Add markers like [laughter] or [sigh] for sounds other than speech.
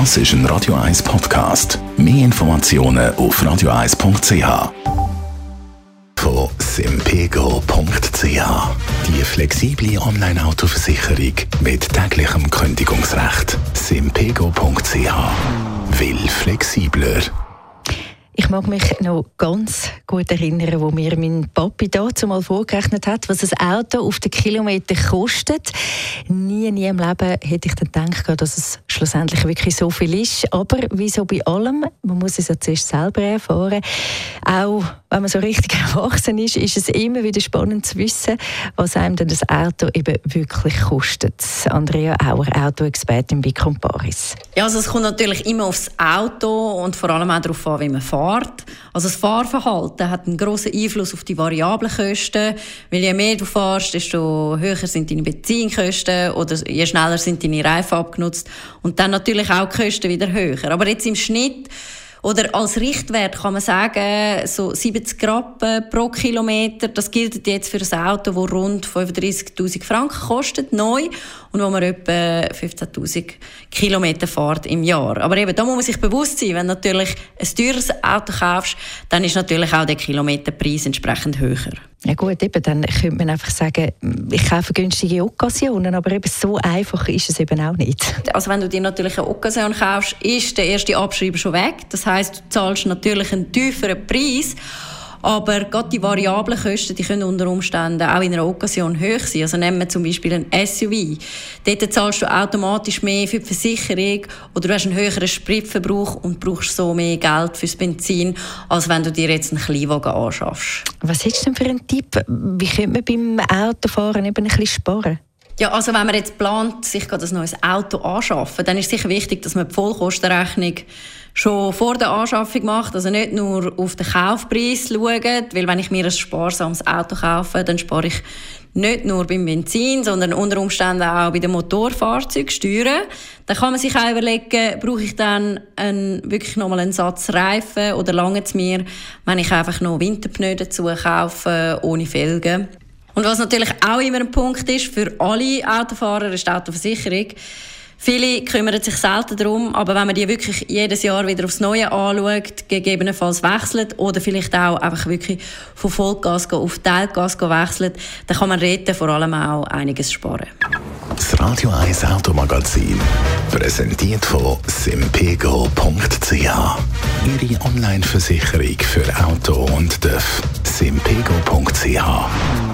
Das ist ein Radio 1 Podcast. Mehr Informationen auf radio1.ch. Von simpego.ch. Die flexible Online-Autoversicherung mit täglichem Kündigungsrecht. simpego.ch. Will flexibler. Ich mag mich noch ganz gut erinnern, wo mir mein Papi dazu mal vorgerechnet hat, was ein Auto auf den Kilometer kostet. Nie, nie im Leben hätte ich dann gedacht, dass es schlussendlich wirklich so viel ist. Aber wie so bei allem, man muss es ja zuerst selber erfahren. Auch wenn man so richtig [laughs] erwachsen ist, ist es immer wieder spannend zu wissen, was einem denn das Auto eben wirklich kostet. Andrea Auer, Autoexpertin bei Comparis. Ja, also es kommt natürlich immer aufs Auto und vor allem auch darauf an, wie man fährt. Also das Fahrverhalten hat einen großen Einfluss auf die variablen Kosten, weil je mehr du fährst, desto höher sind deine Benzinkosten oder je schneller sind deine Reifen abgenutzt und dann natürlich auch die Kosten wieder höher. Aber jetzt im Schnitt oder als Richtwert kann man sagen, so 70 Rappen pro Kilometer. Das gilt jetzt für ein Auto, das rund 35.000 Franken kostet, neu. Und wo man etwa 15.000 Kilometer fährt im Jahr. Aber eben, da muss man sich bewusst sein, wenn du natürlich ein teures Auto kaufst, dann ist natürlich auch der Kilometerpreis entsprechend höher. Ja gut, eben, dann könnte man einfach sagen, ich kaufe günstige Occasionen, aber eben so einfach ist es eben auch nicht. Also wenn du dir natürlich eine Occasion kaufst, ist der erste Abschreiber schon weg. Das heißt, du zahlst natürlich einen tieferen Preis. Aber gerade die variablen Kosten, die können unter Umständen auch in einer Occasion hoch sein. Also nehmen wir zum Beispiel ein SUV. Dort zahlst du automatisch mehr für die Versicherung oder du hast einen höheren Spritverbrauch und brauchst so mehr Geld fürs Benzin, als wenn du dir jetzt einen Kleinwagen anschaffst. Was hast du denn für einen Tipp? Wie könnte man beim Autofahren eben ein bisschen sparen? Ja, also wenn man jetzt plant, sich gerade ein neues Auto anschaffen, dann ist es sicher wichtig, dass man die Vollkostenrechnung schon vor der Anschaffung macht, also nicht nur auf den Kaufpreis schaut, weil wenn ich mir ein sparsames Auto kaufe, dann spare ich nicht nur beim Benzin, sondern unter Umständen auch bei den Motorfahrzeugsteuern. Dann kann man sich auch überlegen, brauche ich dann einen, wirklich nochmal einen Satz Reifen oder lange es mir, wenn ich einfach noch Winterpneu dazu kaufe, ohne Felgen. Und was natürlich auch immer ein Punkt ist für alle Autofahrer, ist die Autoversicherung. Viele kümmern sich selten darum, aber wenn man die wirklich jedes Jahr wieder aufs Neue anschaut, gegebenenfalls wechselt oder vielleicht auch einfach wirklich von Vollgas auf Teilgas wechselt, dann kann man reden, vor allem auch einiges sparen. Das Radio 1 Automagazin, präsentiert von simpego.ch. Ihre Online-Versicherung für Auto und TÜV. simpego.ch.